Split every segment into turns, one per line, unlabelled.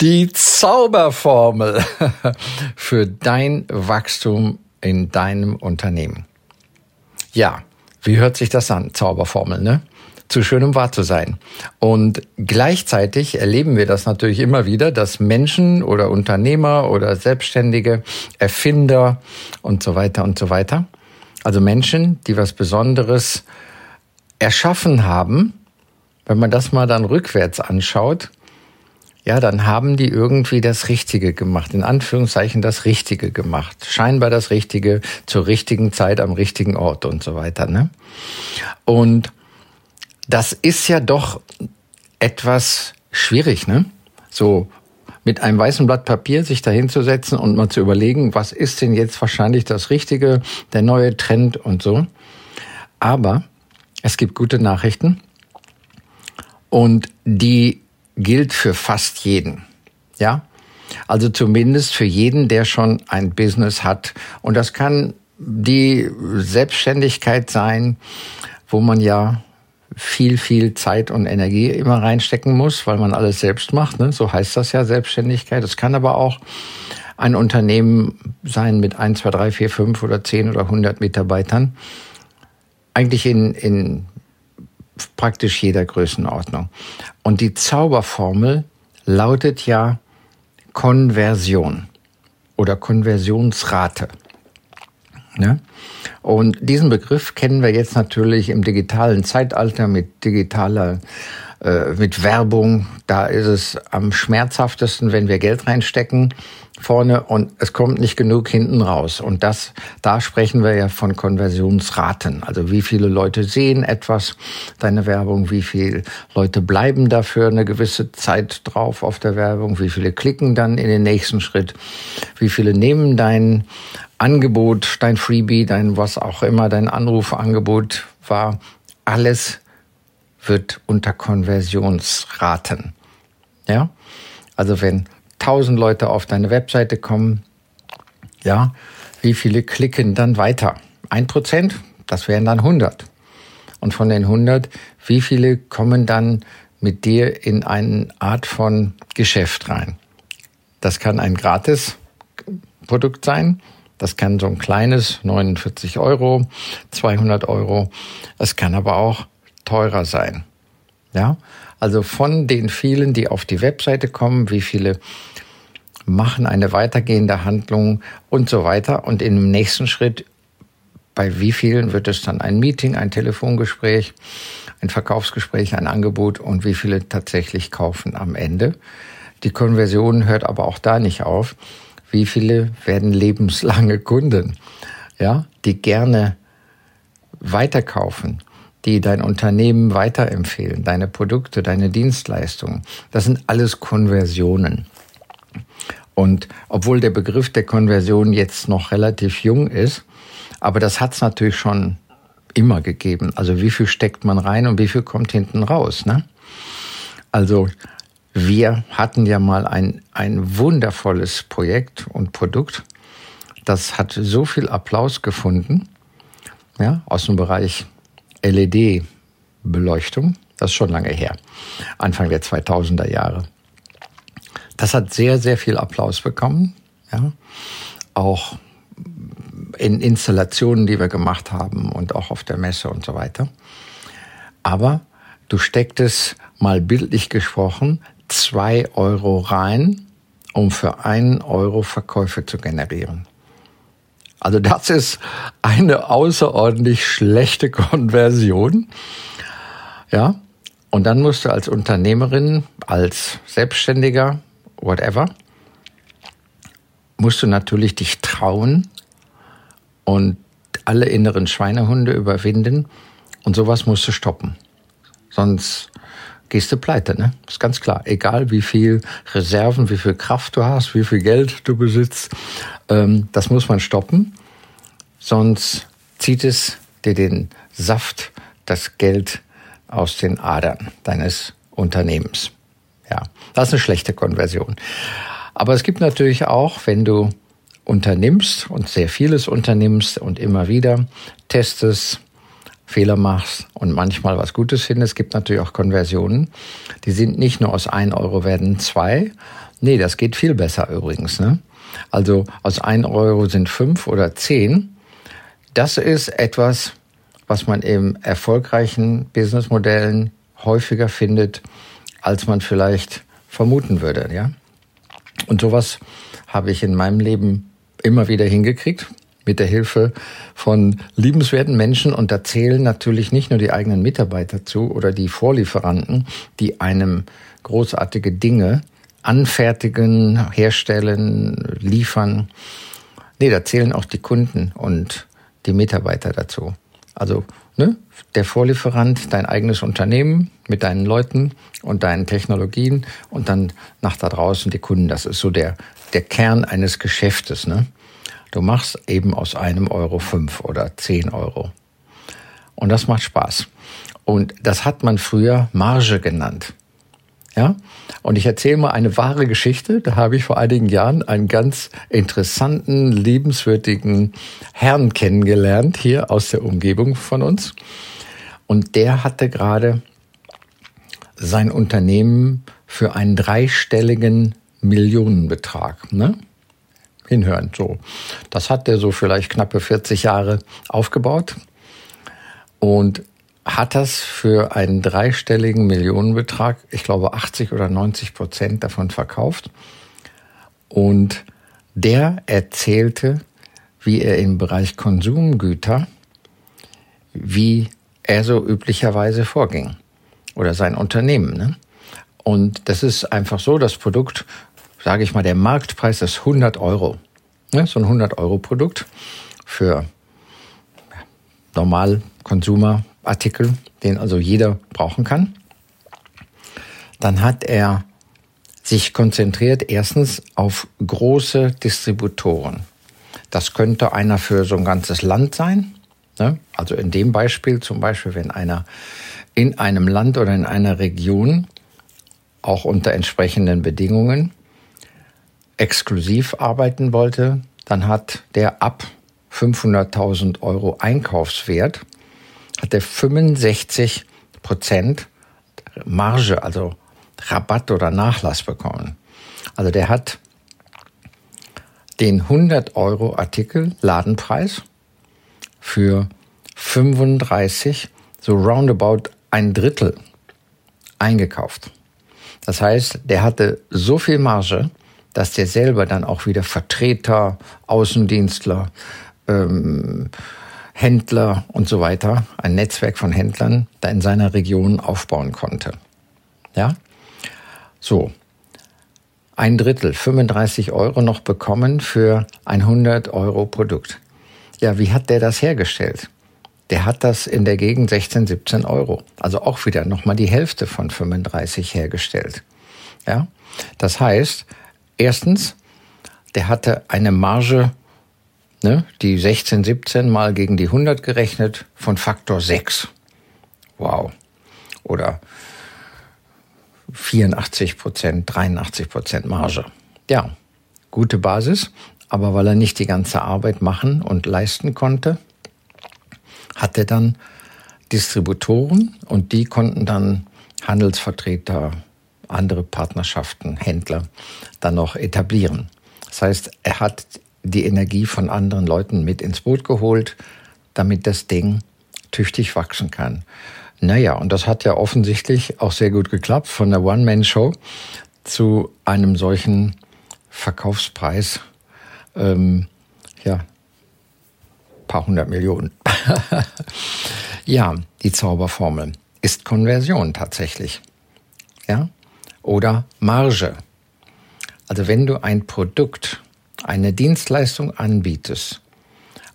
Die Zauberformel für dein Wachstum in deinem Unternehmen. Ja, wie hört sich das an? Zauberformel, ne? Zu schön, um wahr zu sein. Und gleichzeitig erleben wir das natürlich immer wieder, dass Menschen oder Unternehmer oder Selbstständige, Erfinder und so weiter und so weiter, also Menschen, die was Besonderes erschaffen haben, wenn man das mal dann rückwärts anschaut, ja, dann haben die irgendwie das Richtige gemacht, in Anführungszeichen das Richtige gemacht, scheinbar das Richtige zur richtigen Zeit am richtigen Ort und so weiter. Ne? Und das ist ja doch etwas schwierig, ne? So mit einem weißen Blatt Papier sich dahinzusetzen und mal zu überlegen, was ist denn jetzt wahrscheinlich das Richtige, der neue Trend und so. Aber es gibt gute Nachrichten und die gilt für fast jeden. Ja? Also zumindest für jeden, der schon ein Business hat. Und das kann die Selbstständigkeit sein, wo man ja viel, viel Zeit und Energie immer reinstecken muss, weil man alles selbst macht. Ne? So heißt das ja Selbstständigkeit. Es kann aber auch ein Unternehmen sein mit 1, 2, 3, 4, 5 oder 10 oder 100 Mitarbeitern. Eigentlich in, in praktisch jeder Größenordnung. Und die Zauberformel lautet ja Konversion oder Konversionsrate. Ne? Und diesen Begriff kennen wir jetzt natürlich im digitalen Zeitalter mit digitaler äh, mit Werbung, da ist es am schmerzhaftesten, wenn wir Geld reinstecken vorne und es kommt nicht genug hinten raus. Und das, da sprechen wir ja von Konversionsraten. Also wie viele Leute sehen etwas, deine Werbung, wie viele Leute bleiben dafür eine gewisse Zeit drauf auf der Werbung, wie viele klicken dann in den nächsten Schritt, wie viele nehmen dein Angebot, dein Freebie, dein was auch immer, dein Anrufangebot war, alles wird unter Konversionsraten. Ja? Also wenn 1000 Leute auf deine Webseite kommen, ja, wie viele klicken dann weiter? Ein Prozent? Das wären dann 100. Und von den 100, wie viele kommen dann mit dir in eine Art von Geschäft rein? Das kann ein gratis Produkt sein. Das kann so ein kleines 49 Euro, 200 Euro. Es kann aber auch teurer sein. Ja, also von den vielen, die auf die Webseite kommen, wie viele machen eine weitergehende Handlung und so weiter. Und im nächsten Schritt, bei wie vielen wird es dann ein Meeting, ein Telefongespräch, ein Verkaufsgespräch, ein Angebot und wie viele tatsächlich kaufen am Ende. Die Konversion hört aber auch da nicht auf. Wie viele werden lebenslange Kunden, ja, die gerne weiterkaufen? Die dein Unternehmen weiterempfehlen, deine Produkte, deine Dienstleistungen. Das sind alles Konversionen. Und obwohl der Begriff der Konversion jetzt noch relativ jung ist, aber das hat es natürlich schon immer gegeben. Also wie viel steckt man rein und wie viel kommt hinten raus. Ne? Also wir hatten ja mal ein, ein wundervolles Projekt und Produkt. Das hat so viel Applaus gefunden, ja, aus dem Bereich LED-Beleuchtung. Das ist schon lange her. Anfang der 2000er Jahre. Das hat sehr, sehr viel Applaus bekommen. Ja. Auch in Installationen, die wir gemacht haben und auch auf der Messe und so weiter. Aber du stecktest mal bildlich gesprochen zwei Euro rein, um für einen Euro Verkäufe zu generieren. Also das ist eine außerordentlich schlechte Konversion. Ja. Und dann musst du als Unternehmerin, als Selbstständiger, whatever, musst du natürlich dich trauen und alle inneren Schweinehunde überwinden und sowas musst du stoppen. Sonst gehst du pleite, ne? Ist ganz klar. Egal wie viel Reserven, wie viel Kraft du hast, wie viel Geld du besitzt, ähm, das muss man stoppen. Sonst zieht es dir den Saft, das Geld aus den Adern deines Unternehmens. Ja, das ist eine schlechte Konversion. Aber es gibt natürlich auch, wenn du unternimmst und sehr vieles unternimmst und immer wieder testest, Fehler machst und manchmal was Gutes findest. Es gibt natürlich auch Konversionen. Die sind nicht nur aus 1 Euro werden 2. Nee, das geht viel besser übrigens. Ne? Also aus 1 Euro sind 5 oder 10. Das ist etwas, was man in erfolgreichen Businessmodellen häufiger findet, als man vielleicht vermuten würde. Ja? Und sowas habe ich in meinem Leben immer wieder hingekriegt mit der Hilfe von liebenswerten Menschen. Und da zählen natürlich nicht nur die eigenen Mitarbeiter zu oder die Vorlieferanten, die einem großartige Dinge anfertigen, herstellen, liefern. Nee, da zählen auch die Kunden und die Mitarbeiter dazu. Also ne, der Vorlieferant, dein eigenes Unternehmen mit deinen Leuten und deinen Technologien und dann nach da draußen die Kunden. Das ist so der, der Kern eines Geschäftes. Ne? Du machst eben aus einem Euro fünf oder zehn Euro. Und das macht Spaß. Und das hat man früher Marge genannt. Ja? Und ich erzähle mal eine wahre Geschichte. Da habe ich vor einigen Jahren einen ganz interessanten, liebenswürdigen Herrn kennengelernt, hier aus der Umgebung von uns. Und der hatte gerade sein Unternehmen für einen dreistelligen Millionenbetrag. Ne? Hinhören. So, das hat er so vielleicht knappe 40 Jahre aufgebaut und hat das für einen dreistelligen Millionenbetrag, ich glaube 80 oder 90 Prozent davon verkauft. Und der erzählte, wie er im Bereich Konsumgüter, wie er so üblicherweise vorging. Oder sein Unternehmen. Ne? Und das ist einfach so, das Produkt sage ich mal, der Marktpreis ist 100 Euro. Ja, so ein 100 Euro Produkt für normal Konsumerartikel, den also jeder brauchen kann. Dann hat er sich konzentriert erstens auf große Distributoren. Das könnte einer für so ein ganzes Land sein. Ne? Also in dem Beispiel zum Beispiel, wenn einer in einem Land oder in einer Region auch unter entsprechenden Bedingungen exklusiv arbeiten wollte, dann hat der ab 500.000 Euro Einkaufswert, hat der 65 Prozent Marge, also Rabatt oder Nachlass bekommen. Also der hat den 100 Euro Artikel Ladenpreis für 35, so roundabout ein Drittel eingekauft. Das heißt, der hatte so viel Marge, dass der selber dann auch wieder Vertreter, Außendienstler, ähm, Händler und so weiter, ein Netzwerk von Händlern da in seiner Region aufbauen konnte. Ja? So. Ein Drittel, 35 Euro noch bekommen für ein 100 Euro Produkt. Ja, wie hat der das hergestellt? Der hat das in der Gegend 16, 17 Euro. Also auch wieder nochmal die Hälfte von 35 hergestellt. Ja? Das heißt, Erstens, der hatte eine Marge, ne, die 16, 17 mal gegen die 100 gerechnet, von Faktor 6. Wow. Oder 84 Prozent, 83 Prozent Marge. Ja, gute Basis. Aber weil er nicht die ganze Arbeit machen und leisten konnte, hat er dann Distributoren und die konnten dann Handelsvertreter, andere Partnerschaften, Händler dann noch etablieren. Das heißt, er hat die Energie von anderen Leuten mit ins Boot geholt, damit das Ding tüchtig wachsen kann. Naja, und das hat ja offensichtlich auch sehr gut geklappt, von der One-Man-Show zu einem solchen Verkaufspreis, ähm, ja, paar hundert Millionen. ja, die Zauberformel ist Konversion tatsächlich. Ja, oder Marge. Also wenn du ein Produkt, eine Dienstleistung anbietest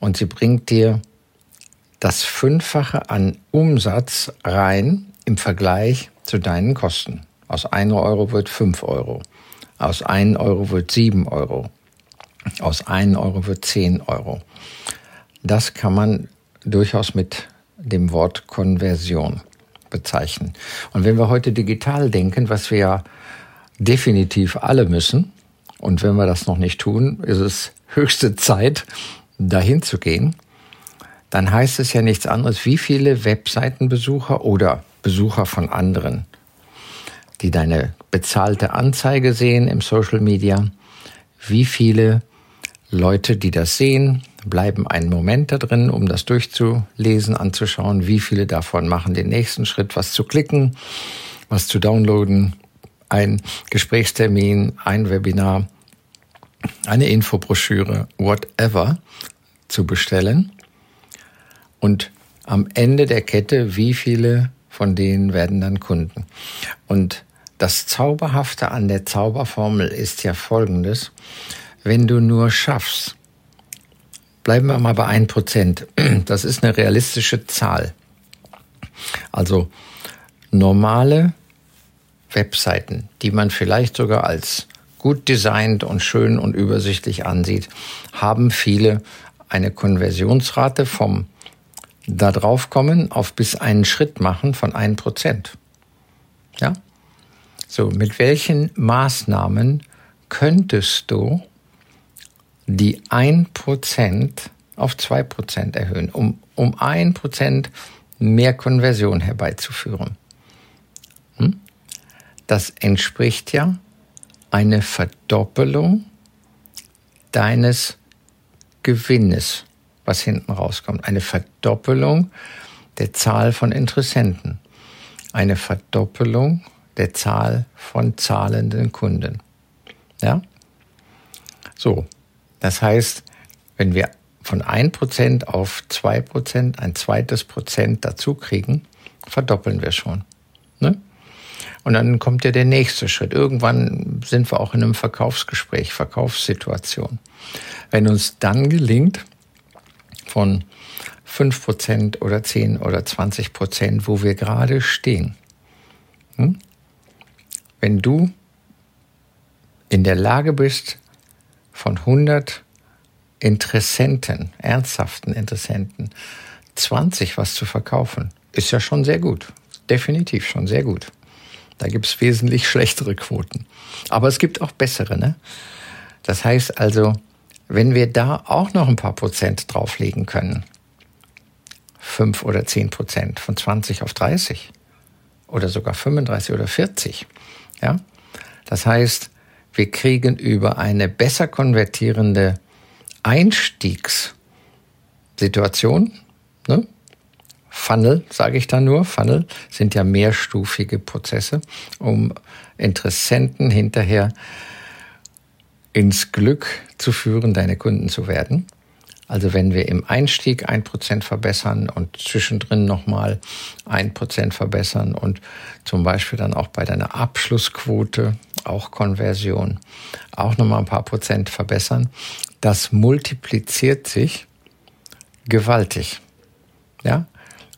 und sie bringt dir das Fünffache an Umsatz rein im Vergleich zu deinen Kosten. Aus 1 Euro wird 5 Euro. Aus 1 Euro wird 7 Euro. Aus 1 Euro wird 10 Euro. Das kann man durchaus mit dem Wort Konversion bezeichnen. Und wenn wir heute digital denken, was wir ja definitiv alle müssen, und wenn wir das noch nicht tun, ist es höchste Zeit, dahin zu gehen, dann heißt es ja nichts anderes, wie viele Webseitenbesucher oder Besucher von anderen, die deine bezahlte Anzeige sehen im Social Media, wie viele Leute, die das sehen, bleiben einen Moment da drin, um das durchzulesen, anzuschauen, wie viele davon machen den nächsten Schritt, was zu klicken, was zu downloaden, ein Gesprächstermin, ein Webinar, eine Infobroschüre, whatever zu bestellen. Und am Ende der Kette, wie viele von denen werden dann Kunden? Und das Zauberhafte an der Zauberformel ist ja folgendes. Wenn du nur schaffst, bleiben wir mal bei ein Prozent. Das ist eine realistische Zahl. Also normale Webseiten, die man vielleicht sogar als gut designt und schön und übersichtlich ansieht, haben viele eine Konversionsrate vom da drauf kommen auf bis einen Schritt machen von ein Prozent. Ja? So, mit welchen Maßnahmen könntest du die ein Prozent auf zwei Prozent erhöhen, um, um ein Prozent mehr Konversion herbeizuführen. Hm? Das entspricht ja eine Verdoppelung deines Gewinnes, was hinten rauskommt. Eine Verdoppelung der Zahl von Interessenten. Eine Verdoppelung der Zahl von zahlenden Kunden. Ja? So. Das heißt, wenn wir von 1% auf 2% ein zweites Prozent dazu kriegen, verdoppeln wir schon. Ne? Und dann kommt ja der nächste Schritt. Irgendwann sind wir auch in einem Verkaufsgespräch, Verkaufssituation. Wenn uns dann gelingt, von 5% oder 10 oder 20%, wo wir gerade stehen, hm? wenn du in der Lage bist, von 100 Interessenten, ernsthaften Interessenten, 20 was zu verkaufen, ist ja schon sehr gut. Definitiv schon sehr gut. Da gibt es wesentlich schlechtere Quoten. Aber es gibt auch bessere. Ne? Das heißt also, wenn wir da auch noch ein paar Prozent drauflegen können, fünf oder zehn Prozent von 20 auf 30 oder sogar 35 oder 40, ja, das heißt, wir kriegen über eine besser konvertierende Einstiegssituation, ne? Funnel, sage ich da nur. Funnel sind ja mehrstufige Prozesse, um Interessenten hinterher ins Glück zu führen, deine Kunden zu werden. Also wenn wir im Einstieg ein Prozent verbessern und zwischendrin nochmal ein Prozent verbessern und zum Beispiel dann auch bei deiner Abschlussquote, auch Konversion, auch nochmal ein paar Prozent verbessern, das multipliziert sich gewaltig. Ja,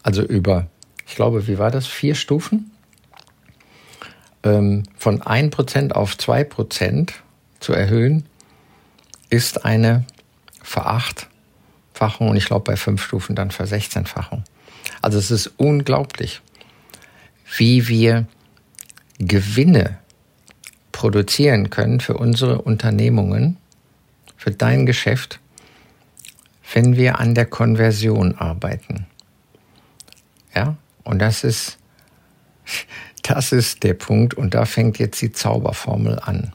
also über, ich glaube, wie war das? Vier Stufen? Ähm, von ein Prozent auf zwei Prozent zu erhöhen, ist eine Veracht Fachung und ich glaube bei fünf Stufen dann für 16-Fachung. Also es ist unglaublich, wie wir Gewinne produzieren können für unsere Unternehmungen, für dein Geschäft, wenn wir an der Konversion arbeiten. Ja, und das ist, das ist der Punkt und da fängt jetzt die Zauberformel an.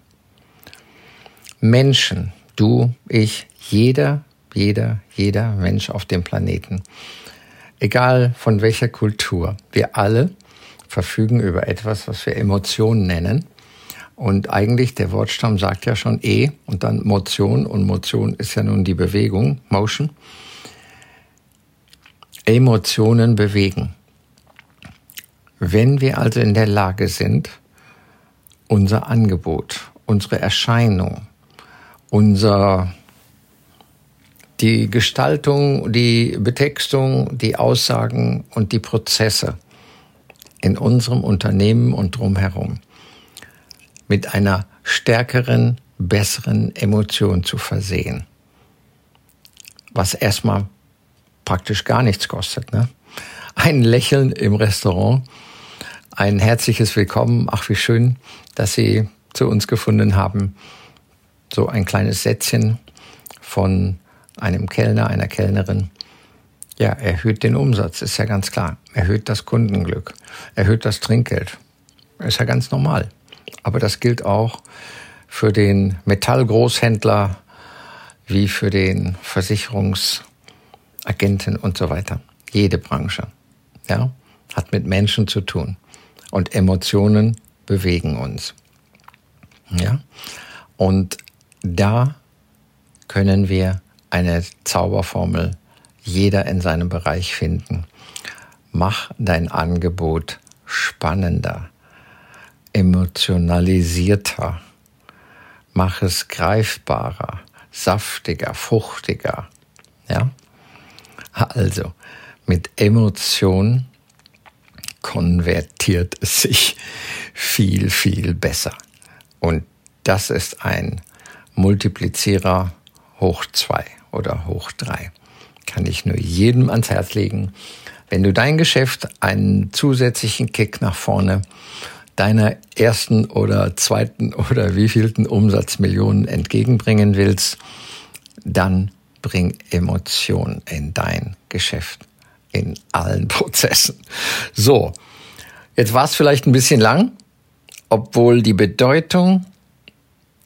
Menschen, du, ich, jeder jeder, jeder Mensch auf dem Planeten. Egal von welcher Kultur. Wir alle verfügen über etwas, was wir Emotionen nennen. Und eigentlich der Wortstamm sagt ja schon E und dann Motion und Motion ist ja nun die Bewegung, Motion. Emotionen bewegen. Wenn wir also in der Lage sind, unser Angebot, unsere Erscheinung, unser die Gestaltung, die Betextung, die Aussagen und die Prozesse in unserem Unternehmen und drumherum mit einer stärkeren, besseren Emotion zu versehen. Was erstmal praktisch gar nichts kostet. Ne? Ein Lächeln im Restaurant, ein herzliches Willkommen. Ach, wie schön, dass Sie zu uns gefunden haben. So ein kleines Sätzchen von einem Kellner, einer Kellnerin. Ja, erhöht den Umsatz, ist ja ganz klar. Erhöht das Kundenglück, erhöht das Trinkgeld. Ist ja ganz normal. Aber das gilt auch für den Metallgroßhändler wie für den Versicherungsagenten und so weiter. Jede Branche, ja, hat mit Menschen zu tun. Und Emotionen bewegen uns. Ja, und da können wir eine Zauberformel jeder in seinem Bereich finden. Mach dein Angebot spannender, emotionalisierter, mach es greifbarer, saftiger, fruchtiger. Ja? Also, mit Emotion konvertiert es sich viel, viel besser. Und das ist ein Multiplizierer hoch zwei oder hoch drei. Kann ich nur jedem ans Herz legen. Wenn du dein Geschäft einen zusätzlichen Kick nach vorne deiner ersten oder zweiten oder wievielten Umsatzmillionen entgegenbringen willst, dann bring Emotion in dein Geschäft, in allen Prozessen. So, jetzt war es vielleicht ein bisschen lang, obwohl die Bedeutung,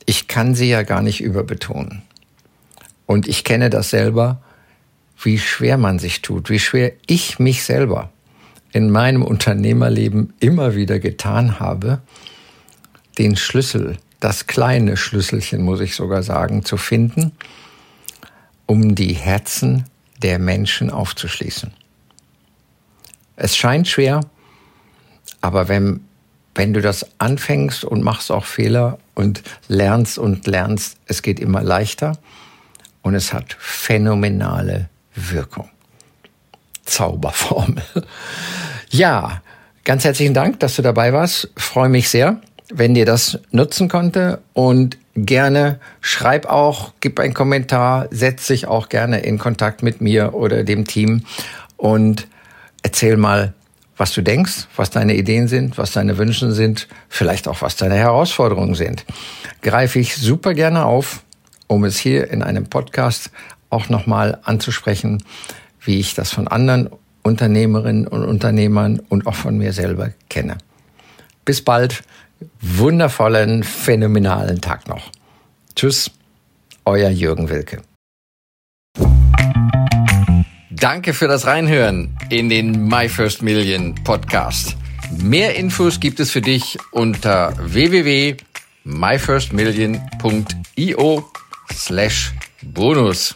ich kann sie ja gar nicht überbetonen. Und ich kenne das selber, wie schwer man sich tut, wie schwer ich mich selber in meinem Unternehmerleben immer wieder getan habe, den Schlüssel, das kleine Schlüsselchen, muss ich sogar sagen, zu finden, um die Herzen der Menschen aufzuschließen. Es scheint schwer, aber wenn, wenn du das anfängst und machst auch Fehler und lernst und lernst, es geht immer leichter und es hat phänomenale Wirkung. Zauberformel. Ja, ganz herzlichen Dank, dass du dabei warst. Freue mich sehr, wenn dir das nutzen konnte und gerne schreib auch, gib einen Kommentar, setz dich auch gerne in Kontakt mit mir oder dem Team und erzähl mal, was du denkst, was deine Ideen sind, was deine Wünsche sind, vielleicht auch was deine Herausforderungen sind. Greife ich super gerne auf, um es hier in einem Podcast auch nochmal anzusprechen, wie ich das von anderen Unternehmerinnen und Unternehmern und auch von mir selber kenne. Bis bald, wundervollen, phänomenalen Tag noch. Tschüss, euer Jürgen Wilke. Danke für das Reinhören in den My First Million Podcast. Mehr Infos gibt es für dich unter www.myfirstmillion.io slash bonus.